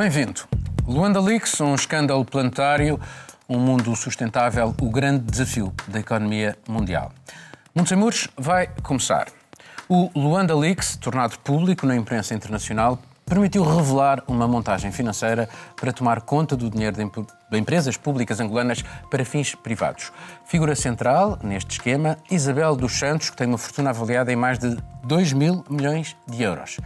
Bem-vindo. Luanda Leaks, um escândalo planetário, um mundo sustentável, o grande desafio da economia mundial. Muitos Muros vai começar. O Luanda Leaks, tornado público na imprensa internacional, permitiu revelar uma montagem financeira para tomar conta do dinheiro de empresas públicas angolanas para fins privados. Figura central neste esquema, Isabel dos Santos, que tem uma fortuna avaliada em mais de 2 mil milhões de euros.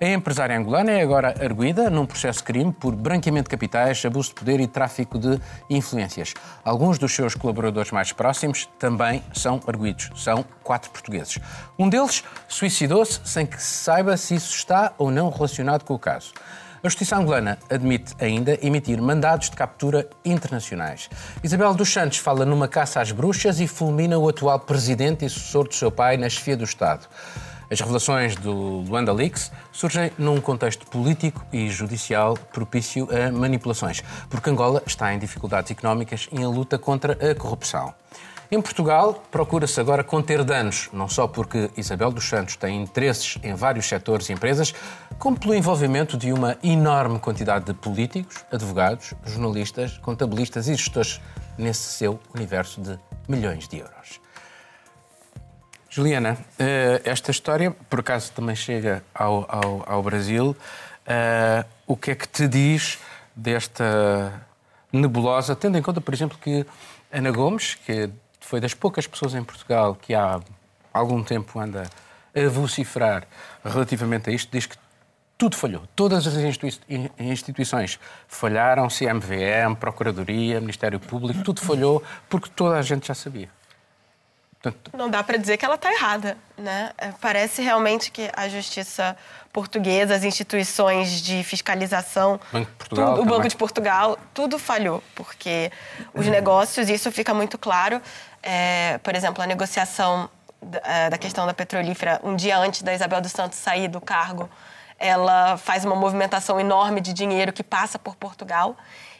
A empresária angolana é agora arguída num processo de crime por branqueamento de capitais, abuso de poder e tráfico de influências. Alguns dos seus colaboradores mais próximos também são arguídos. São quatro portugueses. Um deles suicidou-se sem que se saiba se isso está ou não relacionado com o caso. A Justiça angolana admite ainda emitir mandados de captura internacionais. Isabel dos Santos fala numa caça às bruxas e fulmina o atual presidente e sucessor do seu pai na chefia do Estado. As revelações do Luanda Leaks surgem num contexto político e judicial propício a manipulações, porque Angola está em dificuldades económicas e em luta contra a corrupção. Em Portugal, procura-se agora conter danos, não só porque Isabel dos Santos tem interesses em vários setores e empresas, como pelo envolvimento de uma enorme quantidade de políticos, advogados, jornalistas, contabilistas e gestores nesse seu universo de milhões de euros. Juliana, eh, esta história, por acaso, também chega ao, ao, ao Brasil. Uh, o que é que te diz desta nebulosa, tendo em conta, por exemplo, que Ana Gomes, que foi das poucas pessoas em Portugal que há algum tempo anda a vociferar relativamente a isto, diz que tudo falhou. Todas as instituições falharam, CMVM, Procuradoria, Ministério Público, tudo falhou porque toda a gente já sabia. Não dá para dizer que ela está errada. Né? É, parece realmente que a justiça portuguesa, as instituições de fiscalização, Banco Portugal, tudo, o Banco de Portugal, tudo falhou, porque os negócios, isso fica muito claro. É, por exemplo, a negociação da, é, da questão da petrolífera, um dia antes da Isabel dos Santos sair do cargo, ela faz uma movimentação enorme de dinheiro que passa por Portugal.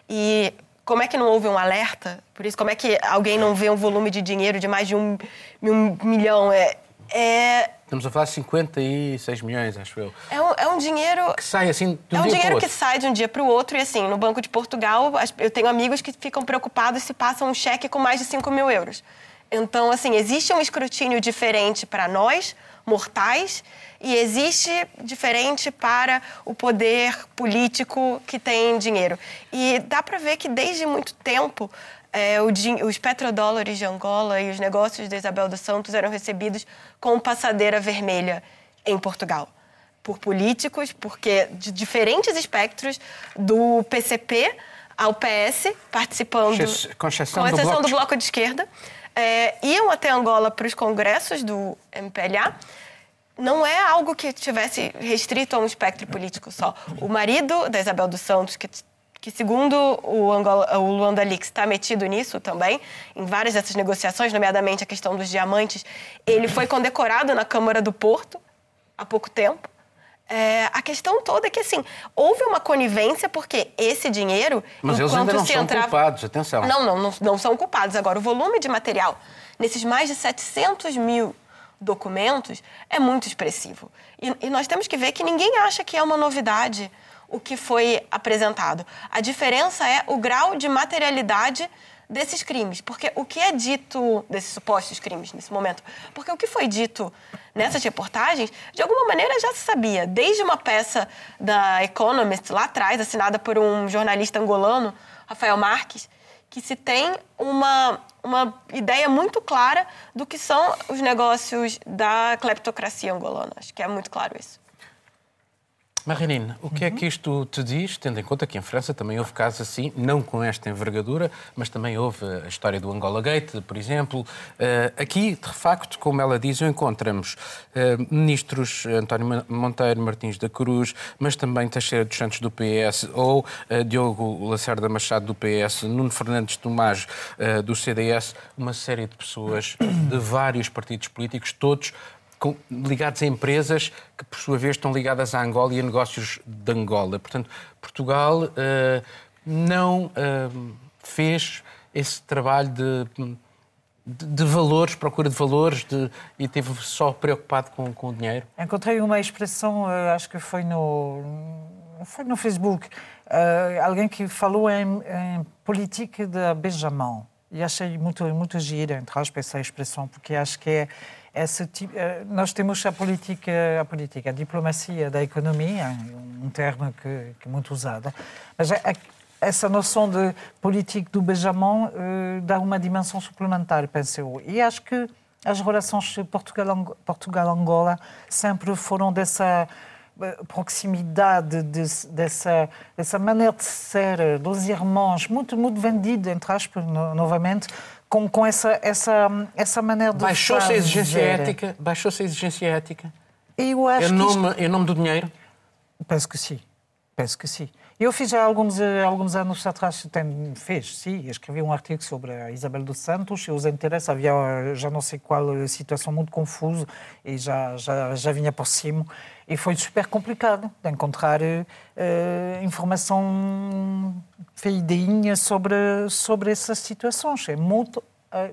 E como é que não houve um alerta? Por isso, como é que alguém não vê um volume de dinheiro de mais de um, um milhão? É, é... Estamos a falar de 56 milhões, acho eu. É um, é um dinheiro. Que sai assim de um É um dinheiro que sai de um dia para o outro. E assim, no Banco de Portugal, eu tenho amigos que ficam preocupados se passam um cheque com mais de 5 mil euros. Então, assim, existe um escrutínio diferente para nós, mortais, e existe diferente para o poder político que tem dinheiro. E dá para ver que desde muito tempo é, os petrodólares de Angola e os negócios de Isabel dos Santos eram recebidos com passadeira vermelha em Portugal. Por políticos, porque de diferentes espectros, do PCP ao PS, participando. Com exceção, com exceção do, bloco do bloco de esquerda. É, iam até Angola para os congressos do MPLA não é algo que tivesse restrito a um espectro político só. O marido da Isabel dos Santos, que, que segundo o, Angola, o Luanda Leaks está metido nisso também, em várias dessas negociações, nomeadamente a questão dos diamantes, ele foi condecorado na Câmara do Porto há pouco tempo. É, a questão toda é que, assim, houve uma conivência porque esse dinheiro... Mas eles ainda não são entrava... culpados, atenção. Não, não, não, não são culpados. Agora, o volume de material, nesses mais de 700 mil documentos é muito expressivo. E, e, nós temos que ver que ninguém acha que é uma novidade o que foi apresentado. A diferença é o grau de materialidade desses crimes. Porque o que é dito desses supostos crimes nesse momento? Porque o que foi dito nessas reportagens, de alguma maneira já se sabia. Desde uma peça da Economist lá atrás, assinada por um jornalista angolano, Rafael Marques, que se tem uma, uma ideia muito clara do que são os negócios da cleptocracia angolana. Acho que é muito claro isso. Marinine, o que uhum. é que isto te diz, tendo em conta que em França também houve casos assim, não com esta envergadura, mas também houve a história do Angola Gate, por exemplo. Uh, aqui, de facto, como ela diz, encontramos uh, ministros António Monteiro Martins da Cruz, mas também Teixeira dos Santos do PS, ou uh, Diogo Lacerda Machado do PS, Nuno Fernandes Tomás do CDS, uma série de pessoas de vários partidos políticos, todos ligados a empresas que, por sua vez, estão ligadas a Angola e a negócios de Angola. Portanto, Portugal uh, não uh, fez esse trabalho de, de, de, valores, procura de valores, de, e esteve só preocupado com, com o dinheiro? Encontrei uma expressão, acho que foi no foi no Facebook, uh, alguém que falou em, em política de Benjamin. E achei muito, muito gira, entre aspas, essa expressão, porque acho que é esse tipo, nós temos a política, a política, a diplomacia da economia, um termo que, que é muito usado, mas essa noção de político do Benjamin uh, dá uma dimensão suplementar, penso eu. E acho que as relações Portugal-Angola sempre foram dessa eh, proximidade, de, dessa, dessa maneira de ser, dos irmãos, muito, muito vendida, entre aspas, no, novamente, com, com essa, essa, essa maneira de Baixou-se a exigência ética? Baixou-se a exigência ética? Eu acho em, nome, isto... em nome do dinheiro? Penso que sim. Penso que sim. Eu fiz há alguns, eh, alguns anos atrás, tem, fez, sim, escrevi um artigo sobre a Isabel dos Santos e os interesses, havia eh, já não sei qual eh, situação muito confusa e já, já, já vinha por cima e foi super complicado de encontrar uh, informação fidedigna sobre, sobre essas situações. É muito,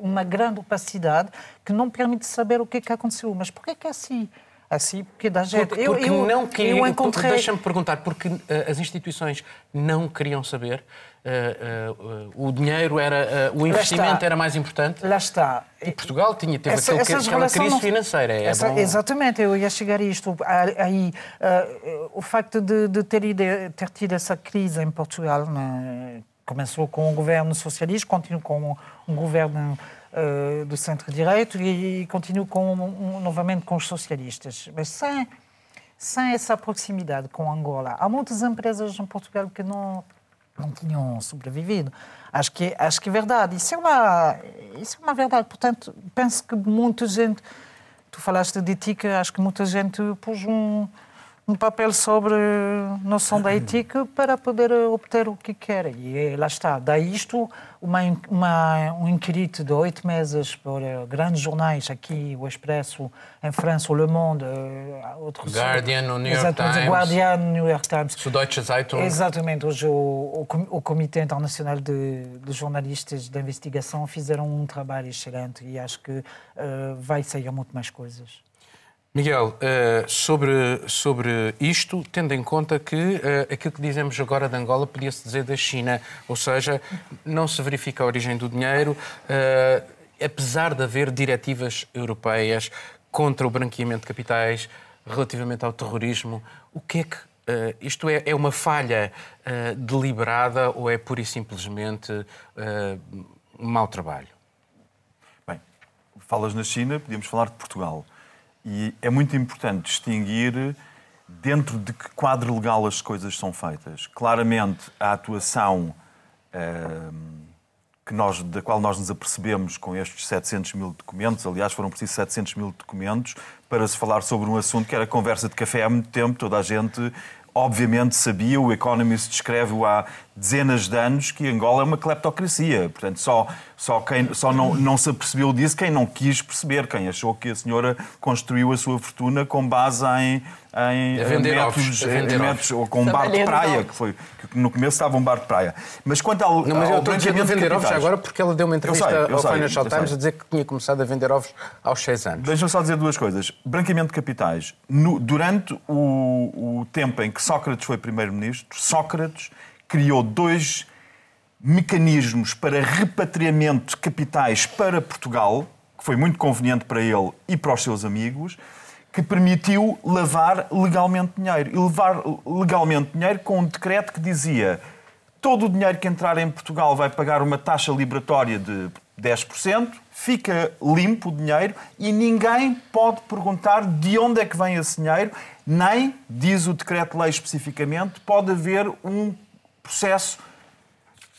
uma grande opacidade que não permite saber o que é que aconteceu. Mas por que é que é assim? Assim, porque dá jeito. Porque, porque eu, não queria, eu encontrei... Deixa-me perguntar, porque uh, as instituições não queriam saber, uh, uh, o dinheiro era, o investimento era mais importante. Lá está. E Portugal tinha, teve Essa, aquele, aquela crise não... financeira. É Essa, bom... Exatamente, eu ia chegar a isto. Aí, o facto de, de ter, ido, ter tido essa crise em Portugal, né, começou com o governo socialista, continua com um governo uh, do centro-direito e, e continuo com, um, novamente com os socialistas. Mas sem, sem essa proximidade com Angola, há muitas empresas em Portugal que não, não tinham sobrevivido. Acho que, acho que é verdade. Isso é, uma, isso é uma verdade. Portanto, penso que muita gente. Tu falaste de ética, acho que muita gente pôs um um papel sobre noção da ética para poder obter o que quer. E eh, lá está. Daí isto, uma, uma, um inquérito de oito meses por uh, grandes jornais, aqui o Expresso, em França, o Le Monde, uh, outros... Guardian, o New York Times. Guardian, New York Times. Süddeutsche Zeitung. Exatamente. Hoje o, o, o Comitê Internacional de, de, Jornalistas de Investigação fizeram um trabalho excelente e acho que uh, vai sair muito mais coisas. Miguel, eh, sobre, sobre isto, tendo em conta que eh, aquilo que dizemos agora de Angola podia-se dizer da China, ou seja, não se verifica a origem do dinheiro, eh, apesar de haver diretivas europeias contra o branqueamento de capitais, relativamente ao terrorismo, o que é que isto é, é, uma falha deliberada ou é pura e simplesmente um mau trabalho? Bem, falas na China, podíamos falar de Portugal. E é muito importante distinguir dentro de que quadro legal as coisas são feitas. Claramente, a atuação uh, que nós, da qual nós nos apercebemos com estes 700 mil documentos, aliás, foram precisos 700 mil documentos para se falar sobre um assunto que era conversa de café há muito tempo, toda a gente obviamente sabia, o Economist descreve-o há dezenas de anos, que Angola é uma cleptocracia. Portanto, só, só, quem, só não, não se apercebeu disso quem não quis perceber, quem achou que a senhora construiu a sua fortuna com base em, em vender métodos, vender métodos ou com um bar de praia, que foi que no começo estava um bar de praia. Mas quanto ao. Não, mas eu estou a vender ovos agora porque ela deu uma entrevista sei, ao sei, Financial Times a dizer que tinha começado a vender ovos aos 6 anos. Deixa-me só dizer duas coisas. Branqueamento de capitais. No, durante o, o tempo em que Sócrates foi primeiro-ministro, Sócrates criou dois mecanismos para repatriamento de capitais para Portugal, que foi muito conveniente para ele e para os seus amigos, que permitiu lavar legalmente dinheiro. E levar legalmente dinheiro com um decreto que dizia todo o dinheiro que entrar em Portugal vai pagar uma taxa liberatória de 10%, fica limpo o dinheiro e ninguém pode perguntar de onde é que vem esse dinheiro, nem, diz o decreto-lei especificamente, pode haver um processo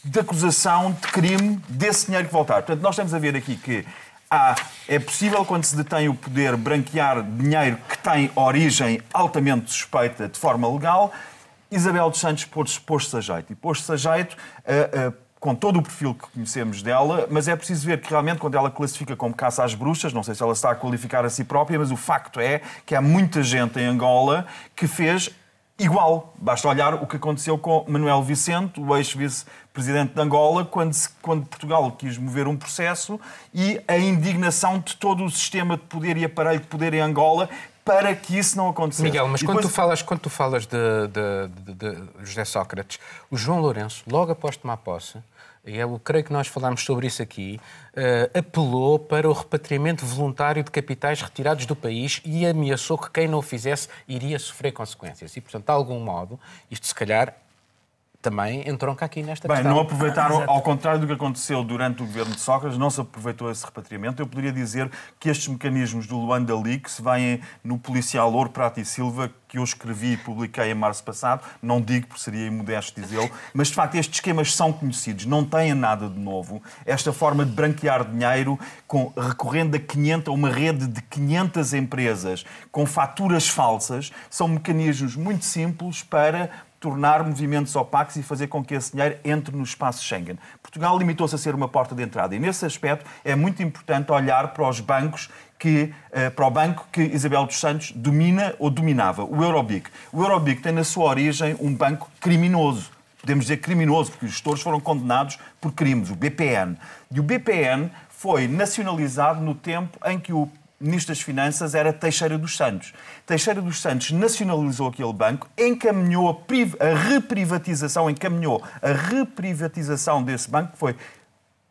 de acusação de crime desse dinheiro que voltar. Portanto, nós estamos a ver aqui que há, é possível, quando se detém o poder, branquear dinheiro que tem origem altamente suspeita de forma legal. Isabel dos Santos pôs-se a jeito. E pôs-se a jeito uh, uh, com todo o perfil que conhecemos dela, mas é preciso ver que realmente, quando ela classifica como caça às bruxas, não sei se ela está a qualificar a si própria, mas o facto é que há muita gente em Angola que fez igual. Basta olhar o que aconteceu com Manuel Vicente, o ex-vice-presidente de Angola, quando, quando, Portugal quis mover um processo e a indignação de todo o sistema de poder e aparelho de poder em Angola para que isso não acontecesse. Miguel, mas E quando, depois- tu falas, quando tu falas de, de- de- de José Sócrates, o João Lourenço, logo após tomar posse, eu creio que nós falámos sobre isso aqui, eh, apelou para o repatriamento voluntário de capitais retirados do país e ameaçou que quem não o fizesse iria sofrer consequências. E, portanto, de algum modo, isto se calhar também entronca aqui nesta Bem, questão. não aproveitaram, ao contrário do que aconteceu durante o governo de Sócrates, não se aproveitou esse repatriamento. Eu poderia dizer que estes mecanismos do Luanda Leaks vêm no policial Ouro Prata e Silva, que eu escrevi e publiquei em março passado. Não digo, porque seria imodesto dizê-lo, mas de facto estes esquemas são conhecidos, não têm nada de novo. Esta forma de branquear dinheiro com, recorrendo a 500, a uma rede de 500 empresas com faturas falsas, são mecanismos muito simples para tornar movimentos opacos e fazer com que esse dinheiro entre no espaço Schengen. Portugal limitou-se a ser uma porta de entrada e, nesse aspecto, é muito importante olhar para os bancos que, eh, para o banco que Isabel dos Santos domina ou dominava, o Eurobic. O Eurobic tem na sua origem um banco criminoso. Podemos dizer criminoso, porque os gestores foram condenados por crimes, o BPN. E o BPN foi nacionalizado no tempo em que o Ministro das Finanças era Teixeira dos Santos. Teixeira dos Santos nacionalizou aquele banco, encaminhou a, a reprivatização, encaminhou a reprivatização desse banco, que foi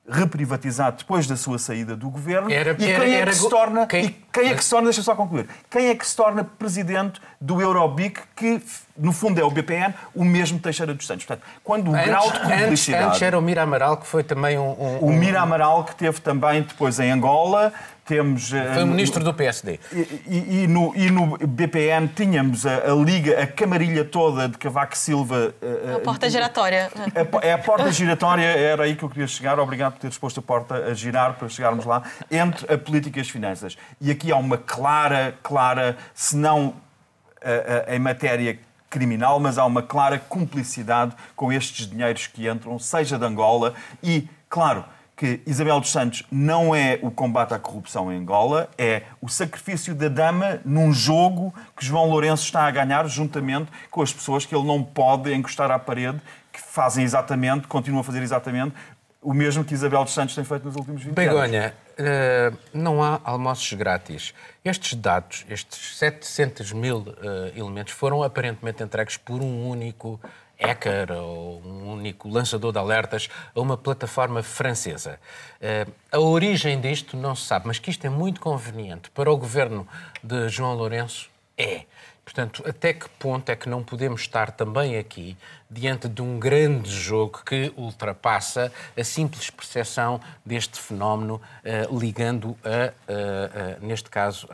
reprivatizado depois da sua saída do governo. Era- e quem era- é que se torna, quem- e quem é que se torna, deixa eu só concluir, quem é que se torna presidente do Eurobic, que no fundo é o BPN, o mesmo Teixeira dos Santos. Portanto, quando o grau de Antes, antes, antes era o Mira Amaral, que foi também um... um- O Mira Amaral, que teve também depois em Angola, temos... eh, Foi o no- ministro do PSD. E, e- e no, e no BPN tínhamos a, a liga, a camarilha toda de Cavaco Silva... eh, A porta giratória. a É a porta giratória, era aí que eu queria chegar. Obrigado por teres posto a porta a girar para chegarmos lá, entre a política e as finanças. E aqui há uma clara, clara, se não eh, eh, em matéria criminal, mas há uma clara cumplicidade com estes dinheiros que entram, seja de Angola e, claro, que Isabel dos Santos não é o combate à corrupção em Angola, é o sacrifício da dama num jogo que João Lourenço está a ganhar juntamente com as pessoas que ele não pode encostar à parede, que fazem exatamente, continuam a fazer exatamente o mesmo que Isabel dos Santos tem feito nos últimos 20 anos. Begonha, eh, não há almoços grátis. Estes dados, estes 700 mil eh, elementos, foram aparentemente entregues por um único hacker ou um único lançador de alertas a uma plataforma francesa. Eh, a origem disto não se sabe, mas que isto é muito conveniente para o governo de João Lourenço, é. Portanto, até que ponto é que não podemos estar também aqui diante de um grande jogo que ultrapassa a simples percepção deste fenómeno, eh, ligando a, eh, neste caso,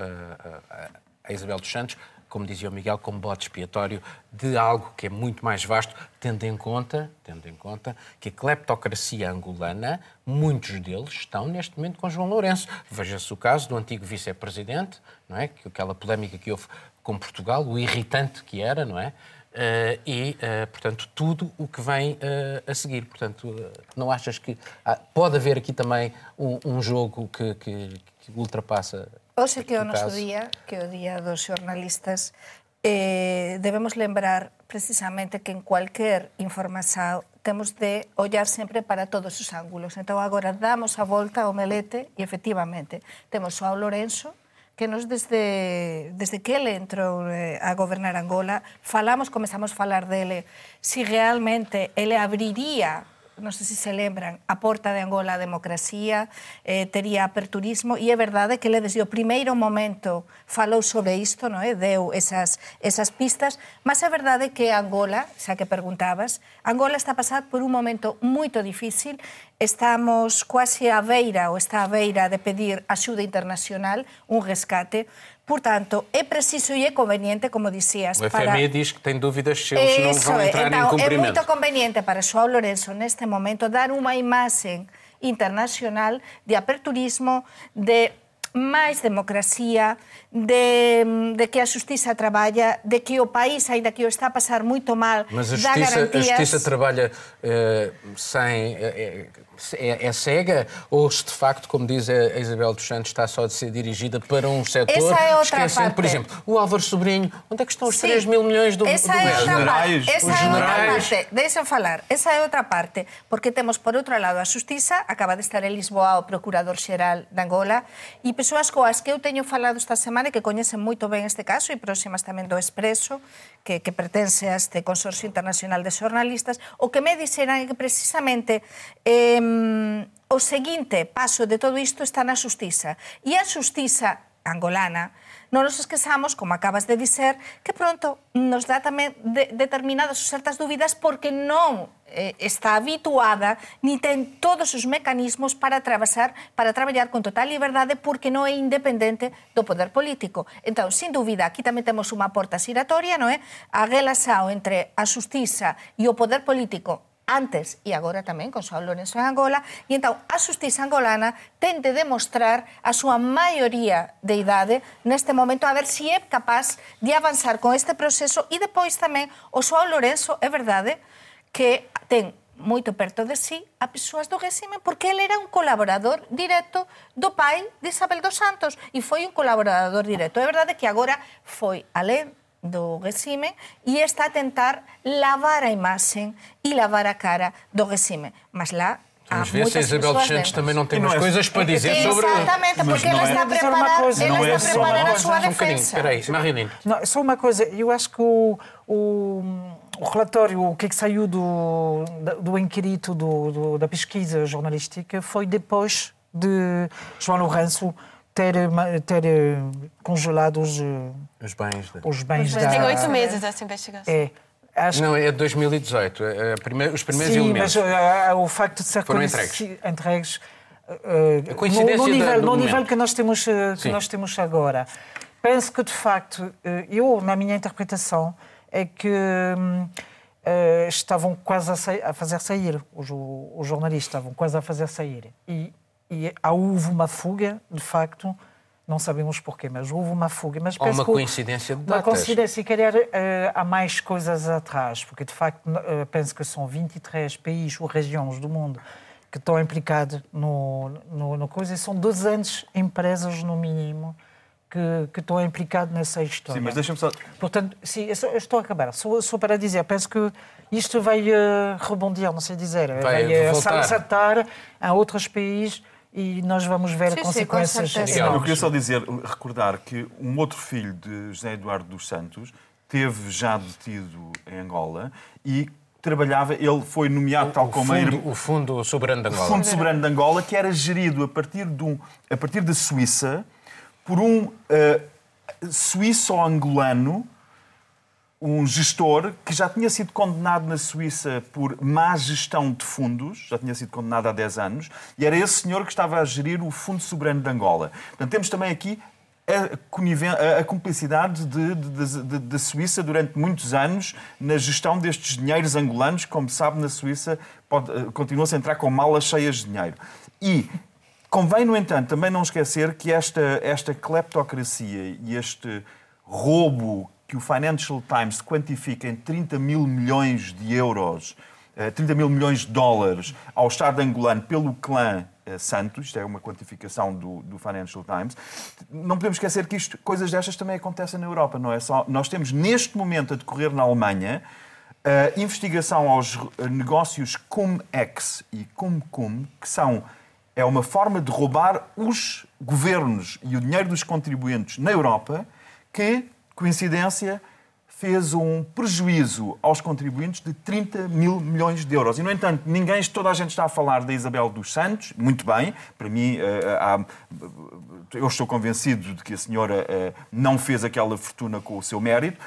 a Isabel dos Santos, como dizia o Miguel, como bote expiatório de algo que é muito mais vasto, tendo em conta, tendo em conta que a cleptocracia angolana, muitos deles estão neste momento com João Lourenço. Veja-se o caso do antigo vice-presidente, não é? Que aquela polémica que houve com Portugal, o irritante que era, não é? Eh, e, eh, portanto, tudo o que vem eh, a seguir. Portanto, não achas que há- pode haver aqui também um, um jogo que, que- que ultrapassa Ose que o noso día, que o día dos xornalistas, eh, debemos lembrar precisamente que en cualquier información temos de ollar sempre para todos os ángulos. Entón, agora damos a volta ao melete e, efectivamente, temos o ao Lorenzo, que nos desde, desde que ele entrou eh, a gobernar Angola, falamos, comezamos a falar dele, si realmente ele abriría non sei se se lembran, a porta de Angola a democracia, eh, aperturismo, e é verdade que ele desde o primeiro momento falou sobre isto, non é? deu esas, esas pistas, mas é verdade que Angola, xa que preguntabas, Angola está a pasar por un momento moito difícil, estamos quase á beira, ou está á beira de pedir axuda internacional, un rescate, Portanto, é preciso e é conveniente, como dicías, O para... FMI diz que tem dúvidas se eles não vão é. entrar em Então, é cumprimento. muito conveniente para João Lourenço, neste momento, dar uma imagem internacional de aperturismo, de máis democracia, de, de que a justiça traballa, de que o país, ainda que o está a pasar moito mal, Mas a dá justiça, a garantías... justiça trabalha eh, sem, eh, eh, é, é cega ou se de facto, como diz a Isabel dos Santos, está só a ser dirigida para um setor, Essa é outra esquecendo, parte. por exemplo, o Álvaro Sobrinho, onde é que estão os Sí. 3 mil milhões do, Esa do é governo? outra Generais. Esa os é outra generais. parte. Deixen falar. Esa é outra parte. Porque temos, por outro lado, a Justiza. Acaba de estar en Lisboa o Procurador-Xeral de Angola. E persoas coas que eu teño falado esta semana e que coñecen moito ben este caso e próximas tamén do Expreso, que, que pertence a este Consorcio Internacional de Xornalistas, o que me dixeran é que precisamente eh, o seguinte paso de todo isto está na xustiza. E a xustiza angolana, non nos esquezamos, como acabas de dizer, que pronto nos dá tamén de, determinadas ou certas dúbidas porque non eh, está habituada ni ten todos os mecanismos para atravesar, para traballar con total liberdade porque non é independente do poder político. Entón, sin dúbida, aquí tamén temos unha porta xiratoria, non é? A relaxao entre a justiza e o poder político antes e agora tamén con Saúl Lourenço en Angola, e entón a justiza angolana ten de demostrar a súa maioría de idade neste momento a ver se si é capaz de avanzar con este proceso e depois tamén o Saúl Lourenço é verdade que ten moito perto de si sí, a persoas do réxime porque ele era un colaborador directo do pai de Isabel dos Santos e foi un colaborador directo. É verdade que agora foi alén do regime e está a tentar lavar a imaxen e lavar a cara do regime. Mas lá há Vamos ver se a Isabel dos Santos também não tem umas é- coisas para dizer sobre... Exatamente, porque não ela é- está a preparar, coisa. ela Não é está uma preparar a um bocadinho, defesa. espera aí, Marilene. Não, só uma coisa, eu acho que o, o, o relatório, o que, é que saiu do, do inquérito do, do- da pesquisa jornalística foi depois de João Lourenço ter, ter eh, congelado os, eh, Os bens... de- os bens Mas da... tem oito meses essa investigação. É. Acho Não, é de 2018. é a primeira- os primeiros Sim, elementos. mas eh, o facto de ser Foram conheci- entregues eh, A coincidência no, no nível, do no nível que nós temos que Sim. nós temos agora. Penso que de facto, eu na minha interpretação é que eh, estavam quase a, sa- a fazer sair os, os jornalistas estavam quase a fazer sair e, e há- houve uma fuga de facto. Não sabemos porquê, mas houve uma fuga. Mas Ou uma que coincidência de Uma datas. coincidência, se calhar eh, há mais coisas atrás, porque de facto eh, penso que são 23 países ou regiões do mundo que estão implicados no, no, no coisa e são 200 empresas, no mínimo, que, que estão implicadas nessa história. Sim, mas deixa-me só. Portanto, sim, eu só- eu estou a acabar. Só, só para dizer, penso que isto vai eh, rebondir, não sei dizer, Vai eh, voltar. saltar a outros países e nós vamos ver Sim, sim, com consequências. enormes. Eu queria só dizer, recordar que um outro filho de José Eduardo dos Santos teve já detido em Angola e trabalhava, ele foi nomeado tal O como a fundo, o fundo soberano de o Angola. Fundo Soberano de Angola, que era gerido a partir, de um, a partir da Suíça por um eh, suíço-angolano, um gestor que já tinha sido condenado na Suíça por má gestão de fundos, já tinha sido condenado há 10 anos, e era esse senhor que estava a gerir o Fundo Soberano de Angola. Portanto, temos também aqui a, a- cumplicidade de- de- de- da Suíça durante muitos anos na gestão destes dinheiros angolanos. Como sabe, na Suíça eh, continua-se a entrar com malas cheias de dinheiro. E convém, no entanto, também não esquecer que esta, esta cleptocracia e este roubo que o Financial Times quantifica em 30 mil milhões de euros, eh, 30 mil milhões de dólares ao Estado angolano pelo clã eh, Santos, isto é uma quantificação do, do Financial Times, não podemos esquecer que isto, coisas destas também acontecem na Europa, não é só. Nós temos neste momento a decorrer na Alemanha a investigação aos eh, negócios Cum-Ex e Cum-Cum, que são é uma forma de roubar os governos e o dinheiro dos contribuintes na Europa, que, coincidência, fez um prejuízo aos contribuintes de 30 mil milhões de euros. E, no entanto, ninguém, toda a gente está a falar da Isabel dos Santos, muito bem, para mim, eh, há- eu estou convencido de que a senhora eh, não fez aquela fortuna com o seu mérito.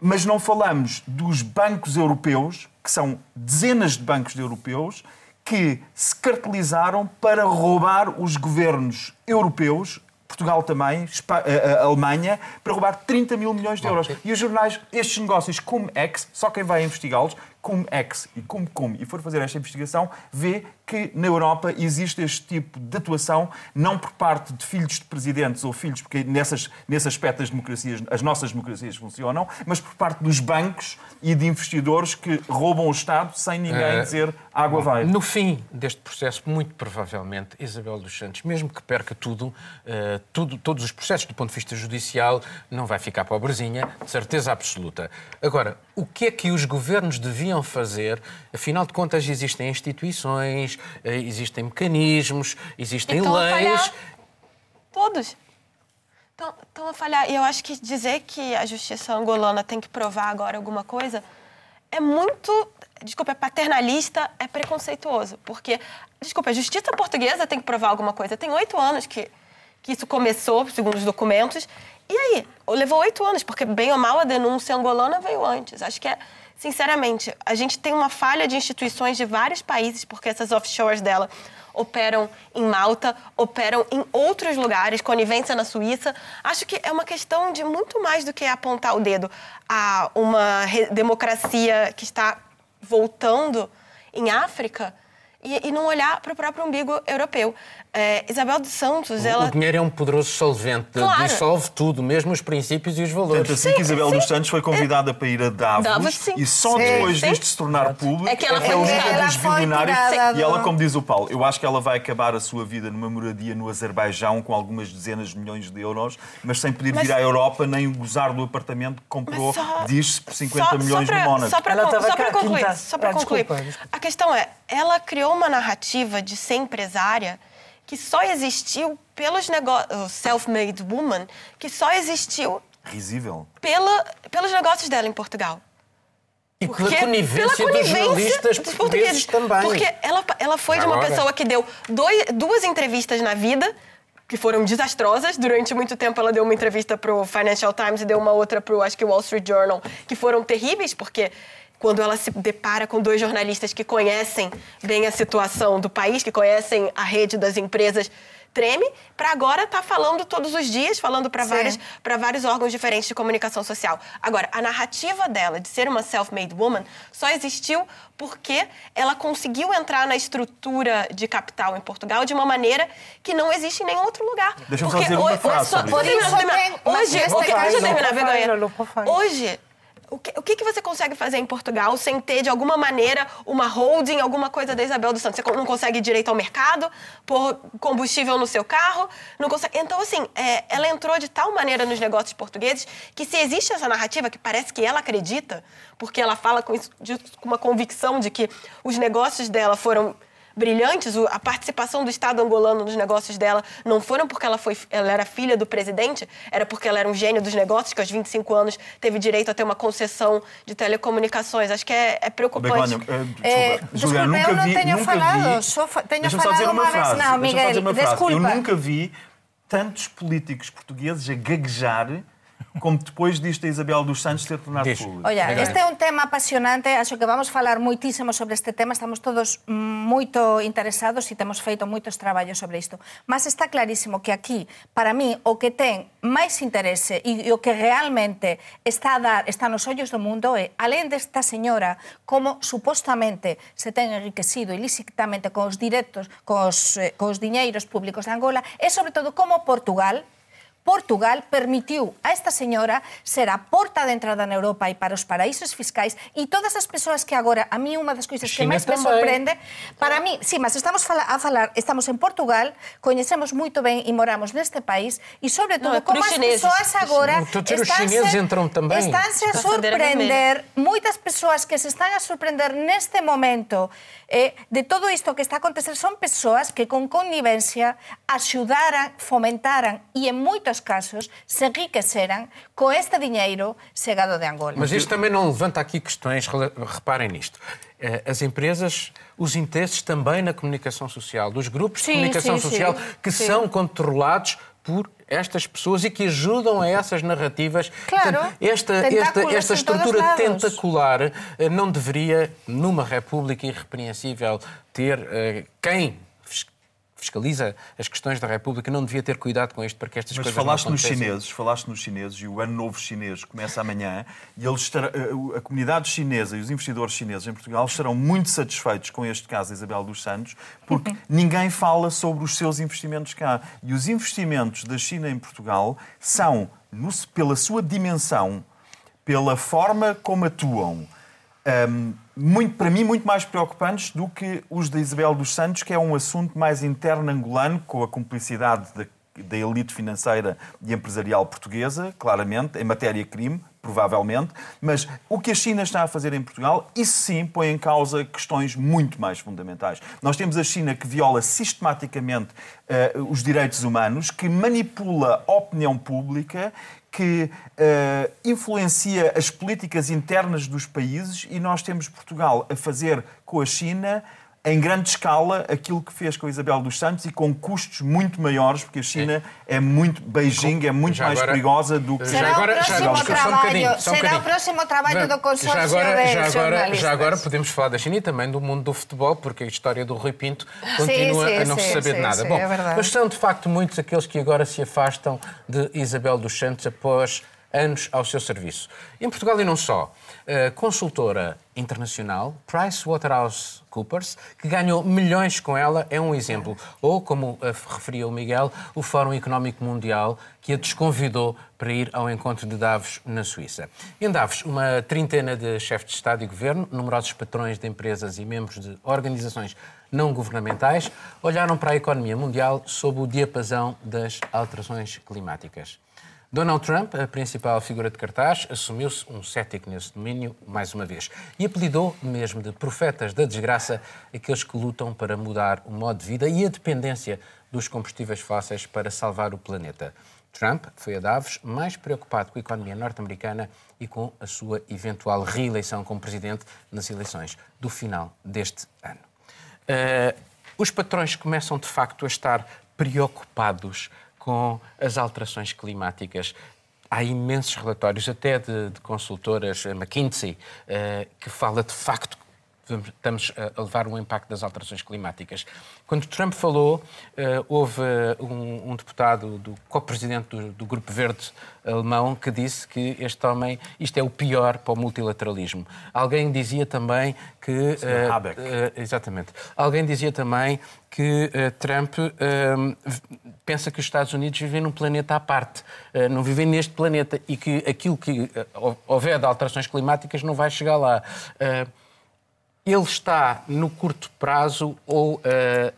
Mas não falamos dos bancos europeus, que são dezenas de bancos europeus, que se cartelizaram para roubar os governos europeus, Portugal também, a, a Alemanha, para roubar 30 mil milhões de euros. E os jornais, estes negócios como Ex, só quem vai investigá-los, cum-ex e cum-cum e for fazer esta investigação, vê que na Europa existe este tipo de atuação, não por parte de filhos de presidentes ou filhos, porque nessas, nesse aspecto as democracias, as nossas democracias funcionam, mas por parte dos bancos e de investidores que roubam o Estado sem ninguém Uh, dizer água vai. No fim deste processo, muito provavelmente, Isabel dos Santos, mesmo que perca tudo, eh, tudo, todos os processos do ponto de vista judicial, não vai ficar pobrezinha, de certeza absoluta. Agora, o que é que os governos deviam fazer? Afinal de contas, existem instituições, eh, existem mecanismos, existem Então, leis. Todos. Estão, estão a falhar. E eu acho que dizer que a justiça angolana tem que provar agora alguma coisa é muito. Desculpa, é paternalista, é preconceituoso. Porque, desculpa, a justiça portuguesa tem que provar alguma coisa. Tem oito anos que, que isso começou, segundo os documentos. E aí? Levou oito anos, porque, bem ou mal, a denúncia angolana veio antes. Acho que é. Sinceramente, a gente tem uma falha de instituições de vários países, porque essas offshores dela operam em Malta, operam em outros lugares, conivência na Suíça. Acho que é uma questão de muito mais do que apontar o dedo a uma democracia que está voltando em África e, e não olhar para o próprio umbigo europeu. É, Isabel dos Santos, ela... O dinheiro é um poderoso solvente, Claro. dissolve tudo, mesmo os princípios e os valores. Tanto assim que Isabel dos Santos foi convidada para ir a Davos, Davos, sim. e só Sim. depois Sim. disto se tornar público É que ela a foi dos Bilionários. E ela, como diz o Paulo, eu acho que ela vai acabar a sua vida numa moradia no Azerbaijão com algumas dezenas de milhões de euros, mas sem poder Mas- vir à Europa nem gozar do apartamento que comprou, só- diz-se, por 50 só- milhões só pra, no Mónaco. Só para Ela estava cá, concluir, só pra Ah, concluir. desculpa, desculpa. A questão é, ela criou uma narrativa de ser empresária que só existiu pelos negócios, self-made woman, que só existiu Risível. pela, pelos negócios dela em Portugal. E Porque- pela conivência dos jornalistas dos portugueses também. Porque ela, ela foi de uma Agora. pessoa que deu dois- duas entrevistas na vida, que foram desastrosas. Durante muito tempo ela deu uma entrevista para o Financial Times e deu uma outra para o, acho que, Wall Street Journal, que foram terríveis, porque quando ela se depara com dois jornalistas que conhecem bem a situação do país, que conhecem a rede das empresas, treme, para agora estar falando todos os dias, falando para vários órgãos diferentes de comunicação social. Agora, a narrativa dela de ser uma self-made woman só existiu porque ela conseguiu entrar na estrutura de capital em Portugal de uma maneira que não existe em nenhum outro lugar. Deixa-me só Porque dizer uma frase só- sobre por isso. isso Por isso terminar. tem- mas Hoje, neste o que, caso- deixa eu terminar, Low vergonha. profile, low profile. Hoje, o que, o que você consegue fazer em Portugal sem ter, de alguma maneira, uma holding, alguma coisa da Isabel dos Santos? Você não consegue ir direito ao mercado, pôr combustível no seu carro, não consegue... Então, assim, é, ela entrou de tal maneira nos negócios portugueses que se existe essa narrativa que parece que ela acredita, porque ela fala com, isso, de- com uma convicção de que os negócios dela foram brilhantes, a participação do Estado angolano nos negócios dela não foram porque ela, foi, ela era filha do presidente, era porque ela era um gênio dos negócios, que aos 25 anos teve direito a ter uma concessão de telecomunicações. Acho que é, é preocupante. Begónia, eh, desculpa, Juliana, desculpe, nunca eu não vi, tenho nunca falado, vi, só fa- tenho Deixa-me só dizer falado uma uma vez. frase. Não, Miguel, dizer uma frase. Eu desculpa. nunca vi tantos políticos portugueses a gaguejar como depois disto a Isabel dos Santos ter tornado Deixo. público. Olha, este é un tema apasionante, acho que vamos falar moitísimo sobre este tema, estamos todos moito interesados e temos feito moitos traballos sobre isto. Mas está clarísimo que aquí, para mí, o que ten máis interese e o que realmente está a dar, está nos ollos do mundo é, alén desta señora, como supostamente se ten enriquecido ilícitamente cos directos, cos, eh, cos diñeiros públicos de Angola, é sobre todo como Portugal, Portugal permitiu a esta señora ser a porta de entrada na Europa e para os paraísos fiscais e todas as persoas que agora, a mí unha das coisas que máis me sorprende, para mí, sí, mas estamos a falar, estamos en Portugal, coñecemos moito ben e moramos neste país e sobre todo é como as persoas agora chineses entram também. estánse a sorprender moitas persoas que se están a sorprender neste momento eh, de todo isto que está a acontecer son persoas que con connivencia axudaran, fomentaran e en moitos casos se enriqueceran co este diñeiro chegado de Angola. Mas isto também não levanta aqui questões, reparem nisto. Eh, As empresas, os interesses também na comunicação social, dos grupos de Sim, comunicação sim, social sim. que são controlados por estas pessoas e que ajudam a essas narrativas. Claro. Portanto, esta, esta, esta estrutura tentacular eh, não deveria, numa república irrepreensível, ter eh, quem fiscaliza as questões da República não devia ter cuidado com isto para que estas Mas coisas falaste não nos acontecessem? chineses, falaste nos chineses e o ano novo chinês começa amanhã e eles estarão- a a comunidade chinesa e os investidores chineses em Portugal estarão muito satisfeitos com este caso Isabel dos Santos porque ninguém fala sobre os seus investimentos cá. E os investimentos da China em Portugal são, no- pela sua dimensão, pela forma como atuam, hum, muito, para mim, muito mais preocupantes do que os da Isabel dos Santos, que é um assunto mais interno angolano, com a cumplicidade da, da elite financeira e empresarial portuguesa, claramente, em matéria crime, provavelmente. Mas o que a China está a fazer em Portugal, isso sim põe em causa questões muito mais fundamentais. Nós temos a China que viola sistematicamente eh, os direitos humanos, que manipula a opinião pública, que eh, influencia as políticas internas dos países e nós temos Portugal a fazer com a China em grande escala aquilo que fez com a Isabel dos Santos e com custos muito maiores, porque a China é, muito Beijing, é muito Já mais agora- perigosa do que Já Será agora- o já próximo agora, só um trabalho, um será o bocadinho. próximo trabalho do consórcio já agora, de já agora, já agora podemos falar da China e também do mundo do futebol, porque a história do Rui Pinto Sim, continua sim, a não sim, se saber de sim, nada. sim, Bom, é mas são de facto muitos aqueles que agora se afastam de Isabel dos Santos após anos ao seu serviço. Em Portugal e não só. A consultora internacional PricewaterhouseCoopers, que ganhou milhões com ela, é um exemplo. Ou, como referia o Miguel, o Fórum Económico Mundial, que a desconvidou para ir ao encontro de Davos, na Suíça. Em Davos, uma trintena de chefes de Estado e Governo, numerosos patrões de empresas e membros de organizações não governamentais, olharam para a economia mundial sob o diapasão das alterações climáticas. Donald Trump, a principal figura de cartaz, assumiu-se um cético nesse domínio, mais uma vez, e apelidou mesmo de profetas da desgraça aqueles que lutam para mudar o modo de vida e a dependência dos combustíveis fósseis para salvar o planeta. Trump foi a Davos mais preocupado com a economia norte-americana e com a sua eventual reeleição como presidente nas eleições do final deste ano. Uh, os patrões começam de facto a estar preocupados com as alterações climáticas. Há imensos relatórios, até de, de consultoras, a McKinsey, uh, que fala de facto estamos a levar um impacto das alterações climáticas. Quando Trump falou, eh, houve um, um deputado, do co-presidente do, do Grupo Verde alemão, que disse que este homem, isto é o pior para o multilateralismo. Alguém dizia também que... eh, Habeck. eh, exatamente. Alguém dizia também que eh, Trump eh, v- pensa que os Estados Unidos vivem num planeta à parte, eh, não vivem neste planeta e que aquilo que eh, houver de alterações climáticas não vai chegar lá. Ele está no curto prazo ou eh,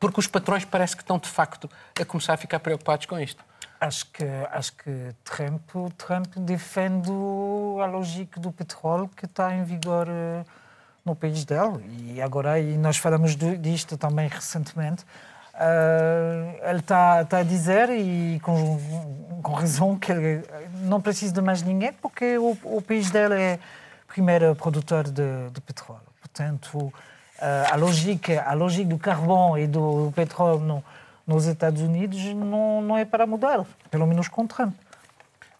porque os patrões parece que estão de facto a começar a ficar preocupados com isto. Acho que, acho que Trump, Trump defende a lógica do petróleo que está em vigor eh, no país dele. E agora, e nós falamos disto também recentemente, eh, ele está, está a dizer, e com, com razão, que ele não precisa de mais ninguém, porque o, o país dele é primeiro produtor de, de petróleo. Portanto, a lógica, a lógica do carvão e do petróleo no, nos Estados Unidos não, não é para mudar, pelo menos com Trump.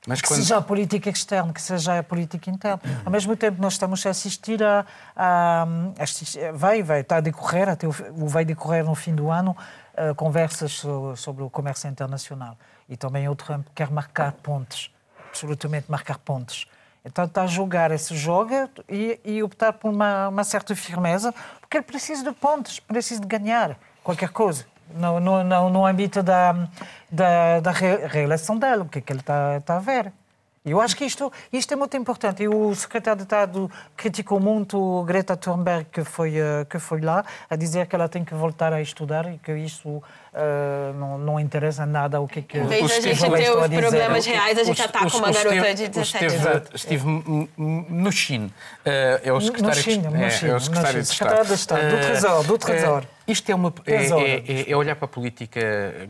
Mas Que seja a política externa, que seja a política interna. Ao mesmo tempo, nós estamos a assistir a. a, a vai, vai estar a decorrer, até o, vai decorrer no fim do ano, eh, conversas so- sobre o comércio internacional. E também o Trump quer marcar pontes, absolutamente marcar pontes. Então está a jogar esse jogo e, e optar por uma, uma certa firmeza, porque ele precisa de pontos, precisa de ganhar qualquer coisa. No, no, no, no âmbito da, da, da dele, o que é que ele está, está a ver. Eu acho que isto, isto é muito importante. E o secretário de Estado criticou muito Greta Thunberg, que foi, eh, que foi lá, a dizer que ela tem que voltar a estudar e que isso eh, não, não interessa nada o que é que Em vez a gente ter os problemas reais, a gente O- ataca o- uma garota de o 17 Steve, anos. Estive m- m- no. Eh, é o secretário, no China, no é, China, é o no secretário de. Estado. Secretário de Estado, do Eh, Tesouro, do Tesouro. isto é, uma, é, é- é- é olhar para a política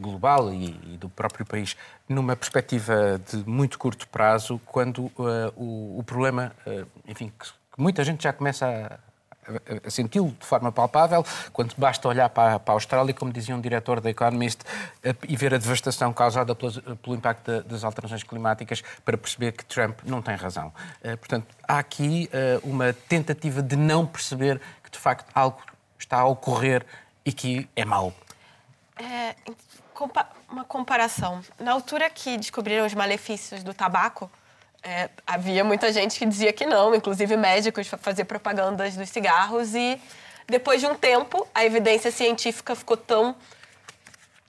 global e, e do próprio país numa perspectiva de muito curto prazo, quando eh, o, o problema, eh, enfim, que, que muita gente já começa a, a- a senti-lo de forma palpável, quando basta olhar para, para a Austrália, como dizia um diretor da Economist, eh, e ver a devastação causada pelo impacto da- das alterações climáticas para perceber que Trump não tem razão. Eh, Portanto, há aqui eh, uma tentativa de não perceber que, de facto, algo está a ocorrer e que é mau. É, uma comparação. Na altura que descobriram os malefícios do tabaco, é, havia muita gente que dizia que não, inclusive médicos fazer propagandas dos cigarros e depois de um tempo a evidência científica ficou tão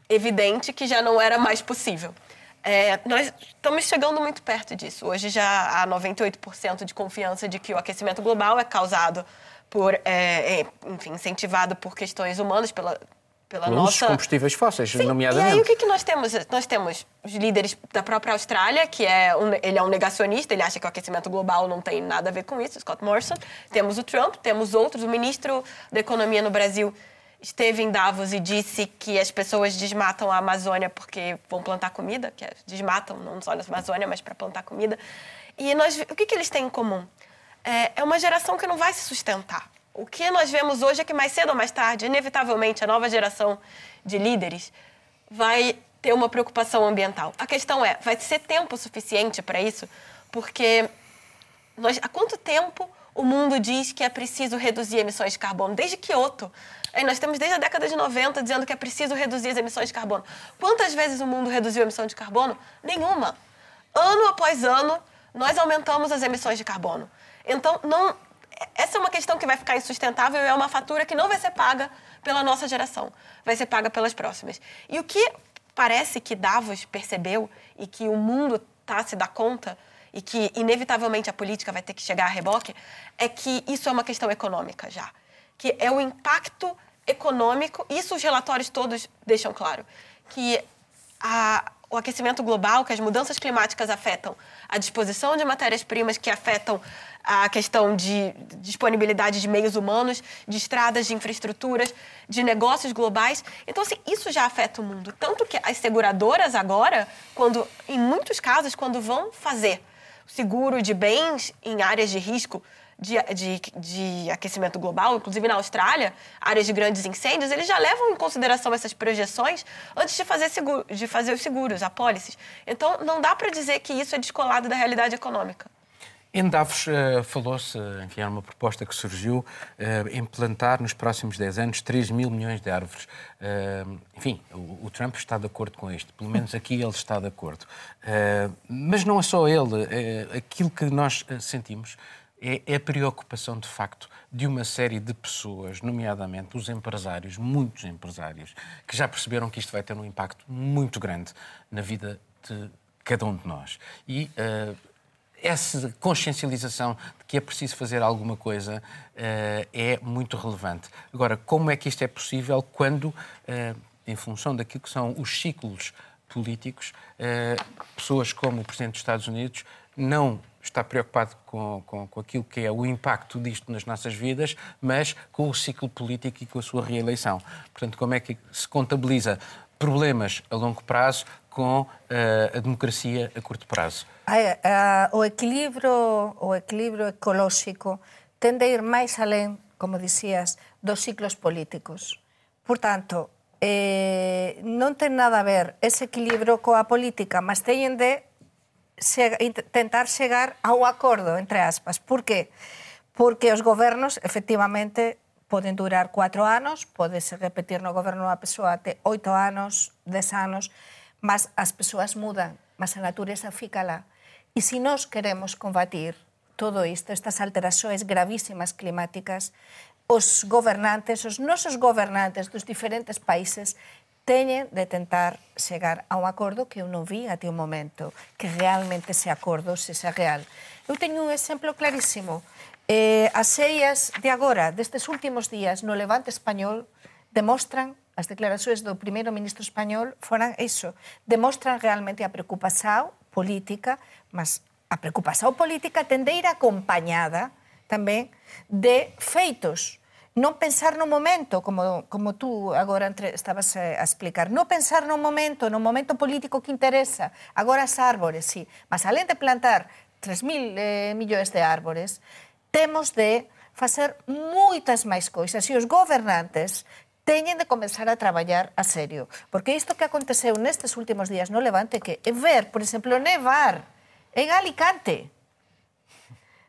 evidente que já não era mais possível. É, nós estamos chegando muito perto disso. Hoje já há 98% de confiança de que o aquecimento global é causado por, é, é, enfim, incentivado por questões humanas, pela, pela Pelos nossa... combustíveis fósseis, Sim, nomeadamente. E aí o que, que nós temos? Nós temos os líderes da própria Austrália, que é um, ele é um negacionista, ele acha que o aquecimento global não tem nada a ver com isso, Scott Morrison. Temos o Trump, temos outros. O ministro da Economia no Brasil esteve em Davos e disse que as pessoas desmatam a Amazônia porque vão plantar comida, que é, desmatam não só na Amazônia, mas para plantar comida. E nós, o que, que eles têm em comum? É, é uma geração que não vai se sustentar. O que nós vemos hoje é que mais cedo ou mais tarde, inevitavelmente, a nova geração de líderes vai ter uma preocupação ambiental. A questão é, vai ser tempo suficiente para isso? Porque nós, há quanto tempo o mundo diz que é preciso reduzir emissões de carbono? Desde Kyoto. Aí nós temos desde a década de 90 dizendo que é preciso reduzir as emissões de carbono. Quantas vezes o mundo reduziu a emissão de carbono? Nenhuma. Ano após ano, nós aumentamos as emissões de carbono. Então, não, essa é uma questão que vai ficar insustentável e é uma fatura que não vai ser paga pela nossa geração, vai ser paga pelas próximas. E o que parece que Davos percebeu e que o mundo está se dá conta e que inevitavelmente a política vai ter que chegar a reboque é que isso é uma questão econômica já, que é o impacto econômico. Isso os relatórios todos deixam claro que a, o aquecimento global, que as mudanças climáticas afetam a disposição de matérias-primas, que afetam a questão de disponibilidade de meios humanos, de estradas, de infraestruturas, de negócios globais. Então, assim, isso já afeta o mundo. Tanto que as seguradoras agora, quando, em muitos casos, quando vão fazer seguro de bens em áreas de risco de, de, de, aquecimento global, inclusive na Austrália, áreas de grandes incêndios, eles já levam em consideração essas projeções antes de fazer, seguro, de fazer os seguros, apólices. Então, não dá para dizer que isso é descolado da realidade econômica. Em Davos uh, falou-se, enfim, era uma proposta que surgiu, uh, implantar nos próximos 10 anos 3 mil milhões de árvores. Uh, enfim, o, Trump está de acordo com isto, pelo menos aqui ele está de acordo. mas não é só ele, aquilo que nós sentimos é, é a preocupação, de facto, de uma série de pessoas, nomeadamente os empresários, muitos empresários, que já perceberam que isto vai ter um impacto muito grande na vida de cada um de nós. E uh, essa consciencialização de que é preciso fazer alguma coisa uh, é muito relevante. Agora, como é que isto é possível quando, uh, em função daquilo que são os ciclos políticos, pessoas como o Presidente dos Estados Unidos não está preocupado com, com, com, aquilo que é o impacto disto nas nossas vidas, mas com o ciclo político e com a sua reeleição. Portanto, como é que se contabiliza problemas a longo prazo com uh, a democracia a curto prazo? Uh, o, equilíbrio, o equilíbrio ecolóxico tende a ir máis alén, como dicías, dos ciclos políticos. Portanto, eh, non ten nada a ver ese equilibrio coa política, mas teñen de tentar chegar a un acordo, entre aspas. Por qué? Porque os gobernos, efectivamente, poden durar cuatro anos, pode se repetir no goberno a persoa até oito anos, dez anos, mas as persoas mudan, mas a natureza fica lá. E se nós queremos combatir todo isto, estas alterações gravísimas climáticas, os gobernantes, os nosos gobernantes dos diferentes países teñen de tentar chegar a un acordo que eu non vi até o momento, que realmente ese acordo se xa real. Eu teño un exemplo clarísimo. Eh, as ceias de agora, destes últimos días, no levante español, demostran as declaracións do primeiro ministro español foran iso, demostran realmente a preocupación política, mas a preocupación política tendeira acompañada tamén de feitos non pensar no momento, como, como tú agora entre, estabas eh, a explicar, non pensar no momento, no momento político que interesa, agora as árbores, sí, mas além de plantar 3.000 eh, millóns de árbores, temos de facer moitas máis coisas e os gobernantes teñen de comenzar a traballar a serio. Porque isto que aconteceu nestes últimos días no Levante, que é ver, por exemplo, nevar en Alicante,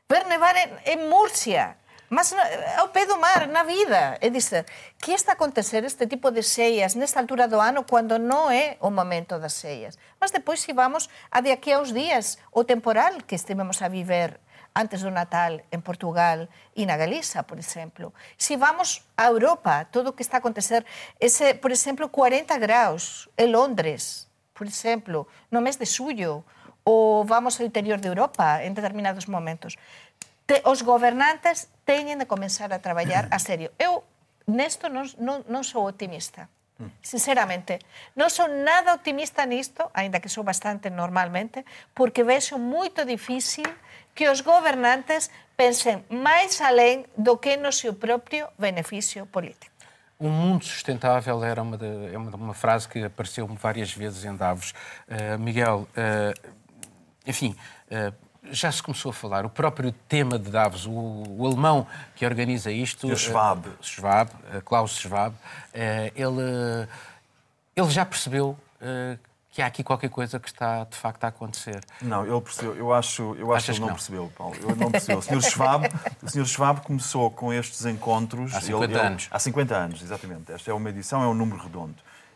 ver nevar en, en Murcia, Mas ao pé do mar, na vida. É dizer, que está a acontecer este tipo de ceias nesta altura do ano, quando non é o momento das ceias? Mas depois, se vamos a de aquí aos días, o temporal que estivemos a viver antes do Natal en Portugal e na Galiza, por exemplo. Se vamos a Europa, todo o que está a acontecer, ese, por exemplo, 40 graus en Londres, por exemplo, no mes de xullo, ou vamos ao interior de Europa en determinados momentos. Te, os gobernantes teñen de comenzar a traballar a serio. Eu nesto non, non, non sou optimista. Sinceramente, non sou nada optimista nisto, aínda que sou bastante normalmente, porque vexo moito difícil que os gobernantes pensem máis além do que no seu próprio benefício político. Um mundo sustentável era uma, de, é uma, uma, frase que apareceu várias vezes em Davos. Uh, Miguel, uh, enfim, uh, já se começou a falar, o próprio tema de Davos, o, o alemão que organiza isto... O Schwab. Schwab, Klaus Schwab, ele, ele já percebeu que há aqui qualquer coisa que está de facto a acontecer. Não, ele percebeu. Eu acho, eu acho que ele não, não, percebeu, Paulo. Ele não percebeu. O Sr. Schwab, o Sr. Schwab começou com estes encontros há 50 ele, anos. Ele, há 50 anos, exatamente. Esta é uma edição, é um número redondo.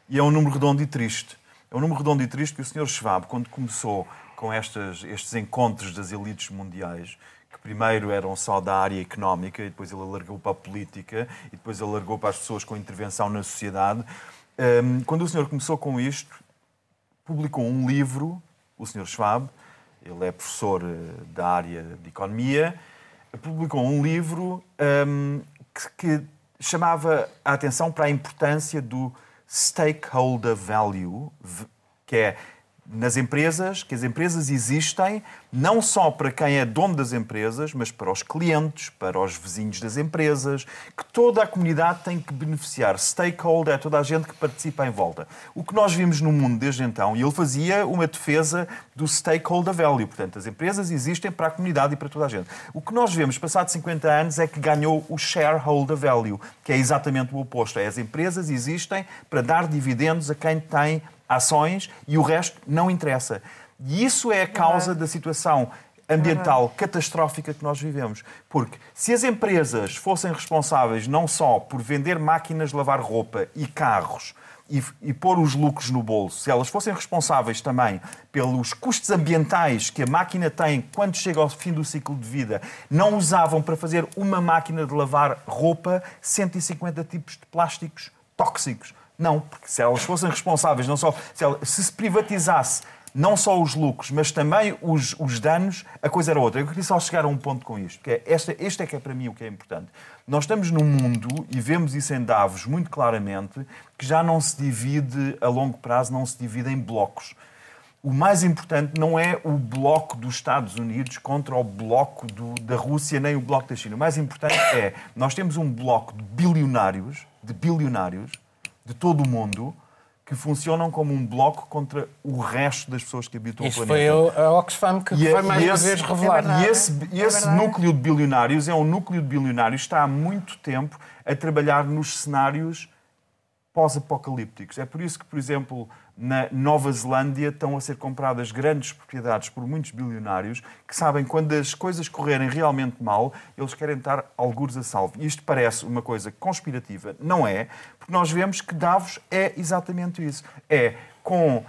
E é um número redondo e triste. É um número redondo e triste que o Sr. Schwab, quando começou com estas, estes encontros das elites mundiais, que primeiro eram só da área económica e depois ele alargou para a política e depois alargou para as pessoas com intervenção na sociedade. Um, quando o senhor começou com isto, publicou um livro, o Sr. Schwab, ele é professor eh, da área de economia, publicou um livro um, que, que, chamava a atenção para a importância do stakeholder value, que é nas empresas, que as empresas existem não só para quem é dono das empresas, mas para os clientes, para os vizinhos das empresas, que toda a comunidade tem que beneficiar. Stakeholder é toda a gente que participa em volta. O que nós vimos no mundo desde então, e ele fazia uma defesa do stakeholder value, portanto, as empresas existem para a comunidade e para toda a gente. O que nós vemos, passados 50 anos, é que ganhou o shareholder value, que é exatamente o oposto. É as empresas existem para dar dividendos a quem tem ações e o resto não interessa. E isso é a causa da situação ambiental catastrófica que nós vivemos. Porque se as empresas fossem responsáveis não só por vender máquinas de lavar roupa e carros e, e pôr os lucros no bolso, se elas fossem responsáveis também pelos custos ambientais que a máquina tem quando chega ao fim do ciclo de vida, não usavam para fazer uma máquina de lavar roupa 150 tipos de plásticos tóxicos. Não, porque se elas fossem responsáveis, não só se, se, se privatizasse não só os lucros, mas também os, os, danos, a coisa era outra. Eu queria só chegar a um ponto com isto, que é esta, este é que é para mim o que é importante. Nós estamos num mundo, e vemos isso em Davos muito claramente, que já não se divide a longo prazo, não se divide em blocos. O mais importante não é o bloco dos Estados Unidos contra o bloco do, da Rússia, nem o bloco da China. O mais importante é, nós temos um bloco de bilionários, de bilionários, de todo o mundo que funcionam como um bloco contra o resto das pessoas que habitam Isso o planeta. Isso foi a Oxfam que foi mais uma vez revelado. É e esse, é esse núcleo de bilionários é um núcleo de bilionários que está há muito tempo a trabalhar nos cenários pós-apocalípticos. É por isso que, por exemplo, na Nova Zelândia estão a ser compradas grandes propriedades por muitos bilionários que sabem quando as coisas correrem realmente mal, eles querem estar algures a salvo. E isto parece uma coisa conspirativa. Não é, porque nós vemos que Davos é exatamente isso. É com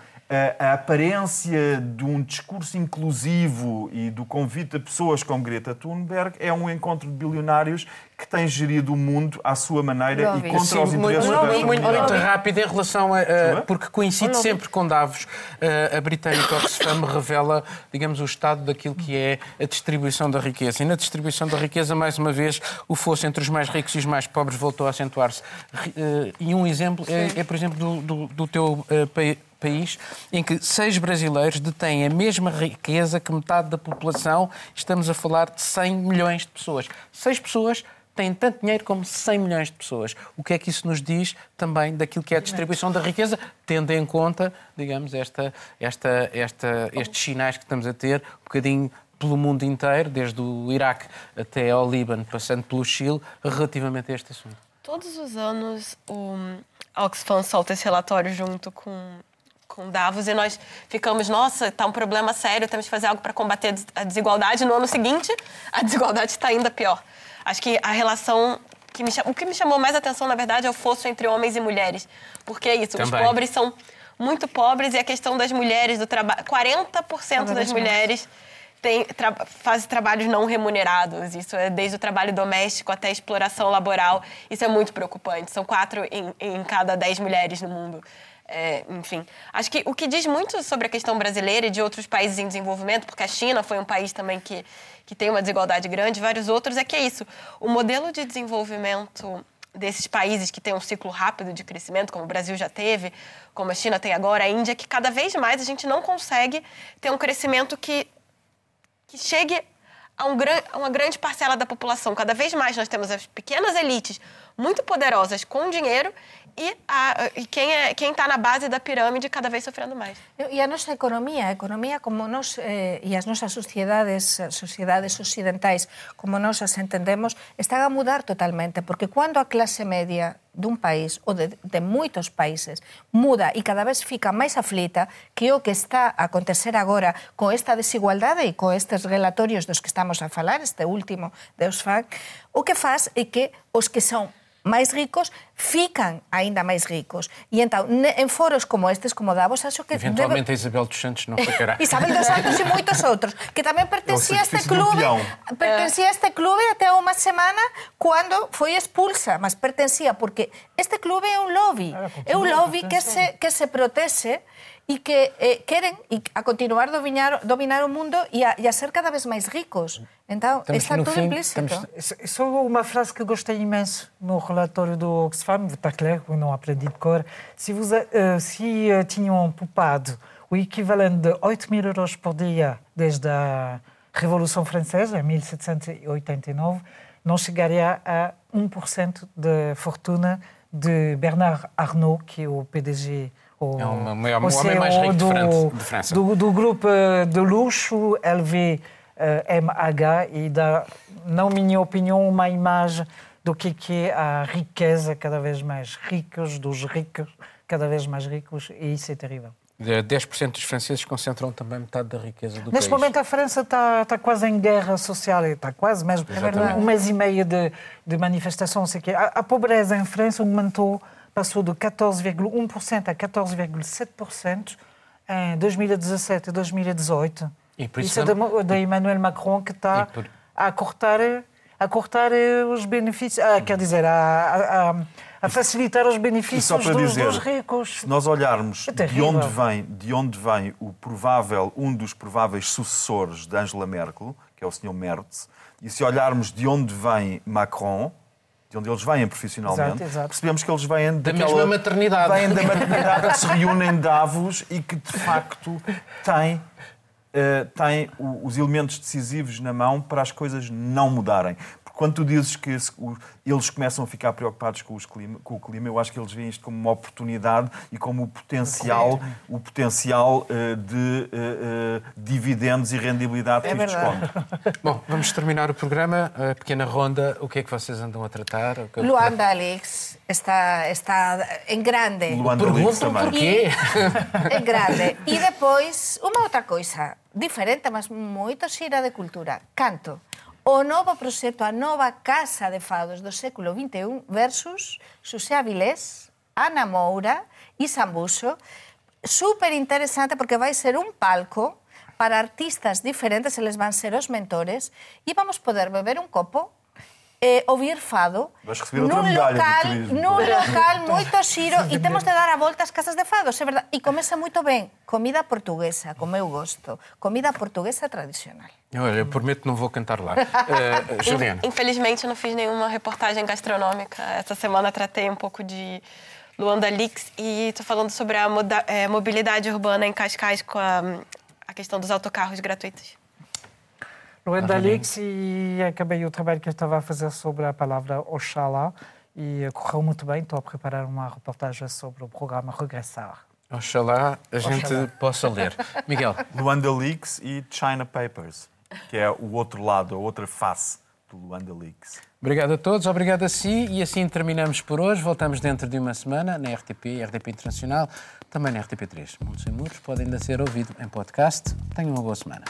a, aparência de um discurso inclusivo e do convite a pessoas como Greta Thunberg é um encontro de bilionários que tem gerido o mundo à sua maneira e contra Sim, os interesses muito, da muito, muito rápido em relação a... a porque coincide sempre com Davos. A, a britânica Oxfam revela, digamos, o estado daquilo que é a distribuição da riqueza. E na distribuição da riqueza, mais uma vez, o fosso entre os mais ricos e os mais pobres voltou a acentuar-se. Eh, e um exemplo é, é, por exemplo, do, do, do teu uh, país país em que seis brasileiros detêm a mesma riqueza que metade da população. Estamos a falar de 100 milhões de pessoas. Seis pessoas têm tanto dinheiro como 100 milhões de pessoas. O que é que isso nos diz também daquilo que é a distribuição da riqueza, tendo em conta, digamos, esta, esta, esta, estes sinais que estamos a ter, um bocadinho pelo mundo inteiro, desde o Iraque até ao Líbano, passando pelo Chile, relativamente a este assunto? Todos os anos o Oxfam solta esse relatório junto com com Davos e nós ficamos, nossa, está um problema sério, temos que fazer algo para combater a desigualdade. No ano seguinte, a desigualdade está ainda pior. Acho que a relação que me, o que me chamou mais atenção, na verdade, é o fosso entre homens e mulheres. Porque é isso, Também. os pobres são muito pobres e a questão das mulheres, do trabalho. 40% das mulheres tem, tra, fazem trabalhos não remunerados. Isso é desde o trabalho doméstico até a exploração laboral. Isso é muito preocupante. São quatro em, em cada dez mulheres no mundo. É, enfim, acho que o que diz muito sobre a questão brasileira e de outros países em desenvolvimento, porque a China foi um país também que, que tem uma desigualdade grande, vários outros, é que é isso. O modelo de desenvolvimento desses países que têm um ciclo rápido de crescimento, como o Brasil já teve, como a China tem agora, a Índia, que cada vez mais a gente não consegue ter um crescimento que, que chegue a, um, a uma grande parcela da população. Cada vez mais nós temos as pequenas elites muito poderosas com dinheiro e, a, e quem é, está na base da pirâmide cada vez sofrendo mais. E a nosa economía, a economía como nos, eh, e as nosas sociedades, sociedades ocidentais, como nos as entendemos, están a mudar totalmente, porque cando a clase media dun país ou de, de moitos países muda e cada vez fica máis aflita que o que está a acontecer agora con esta desigualdade e con estes relatorios dos que estamos a falar, este último de Osfag, o que faz é que os que son máis ricos fican aínda máis ricos. E entón, en foros como estes, como Davos, acho que... Eventualmente debe... a Isabel dos Santos não ficará. Isabel dos Santos e moitos outros, que tamén pertencía a este clube, pertencía a este clube até unha semana cando foi expulsa, mas pertencía porque este clube é un lobby, é un lobby que se, que se protexe e que eh, queren a continuar dominar, dominar o mundo e a, e a ser cada vez máis ricos. Então, estamos está tudo fim, implícito. Estamos... Só uma frase que gostei imenso no relatório do Oxfam, está claro, eu não aprendi de cor. Se, vous, uh, se uh, tinham poupado o equivalente de 8 mil euros por dia desde a Revolução Francesa, em 1789, não chegaria a 1% de fortuna de Bernard Arnault, que é o PDG o, é o, maior, o homem mais rico do, de França. Do, do grupo de luxo LVMH e dá, na minha opinião, uma imagem do que é a riqueza cada vez mais ricos, dos ricos cada vez mais ricos, e isso é terrível. 10% dos franceses concentram também metade da riqueza do Neste país. Neste momento a França está, está quase em guerra social, está quase mesmo. Exatamente. Um mês e meio de, de manifestação. Sei que a, a pobreza em França aumentou passou de 14,1% a 14,7% em 2017 e 2018. E por isso, isso é da Emmanuel Macron que está por... a cortar a cortar os benefícios, ah, quer dizer, a, a, a, facilitar os benefícios dos, dizer, dos, ricos. Se nós olharmos é de onde vem, de onde vem o provável, um dos prováveis sucessores de Angela Merkel, que é o Sr. Merz, e se olharmos de onde vem Macron, de onde eles vêm profissionalmente, exato, exato. percebemos que eles vêm da daquela, mesma maternidade. Vêm da maternidade que se reúnem em Davos e que, de facto, têm, uh, têm os elementos decisivos na mão para as coisas não mudarem. Quando tu dizes que eles começam a ficar preocupados com, clima, com, o clima, eu acho que eles veem isto como uma oportunidade e como o potencial, o potencial uh, de uh, uh, dividendos e rendibilidade é que isto esconde. Bom, vamos terminar o programa. A pequena ronda, o que é que vocês andam a tratar? Luanda Alex está, está em grande. Luanda Alex também. Porquê? Em grande. E depois, uma outra coisa, diferente, mas muito xira de cultura. Canto O novo proxecto, a nova Casa de Fados do século XXI versus Xosé Avilés, Ana Moura e Sambuso. Super interesante porque vai ser un palco para artistas diferentes, eles van ser os mentores, e vamos poder beber un copo eh, ouvir fado nun local, nun local moito xiro e temos de dar a volta ás casas de fados, é verdade. E comeza moito ben. Comida portuguesa, como eu gosto. Comida portuguesa tradicional. Olha, eu prometo não vou cantar lá. Uh, Juliana. Infelizmente, não fiz nenhuma reportagem gastronômica. Essa semana tratei um pouco de Luanda Leaks e estou falando sobre a é, mobilidade urbana em Cascais com a, a questão dos autocarros gratuitos no Endalix e acabei o trabalho que eu estava a fazer sobre a palavra Oxalá e correu muito bem. Estou a preparar uma reportagem sobre o programa Regressar. Oxalá a gente Oxalá. possa ler. Miguel. Luanda Leaks e China Papers, que é o outro lado, a outra face do Luanda Leaks. Obrigado a todos, obrigado a si e assim terminamos por hoje. Voltamos dentro de uma semana na RTP, RTP Internacional, também na RTP3. Muitos e Muros podem ainda ser ouvido em podcast. Tenham uma boa semana.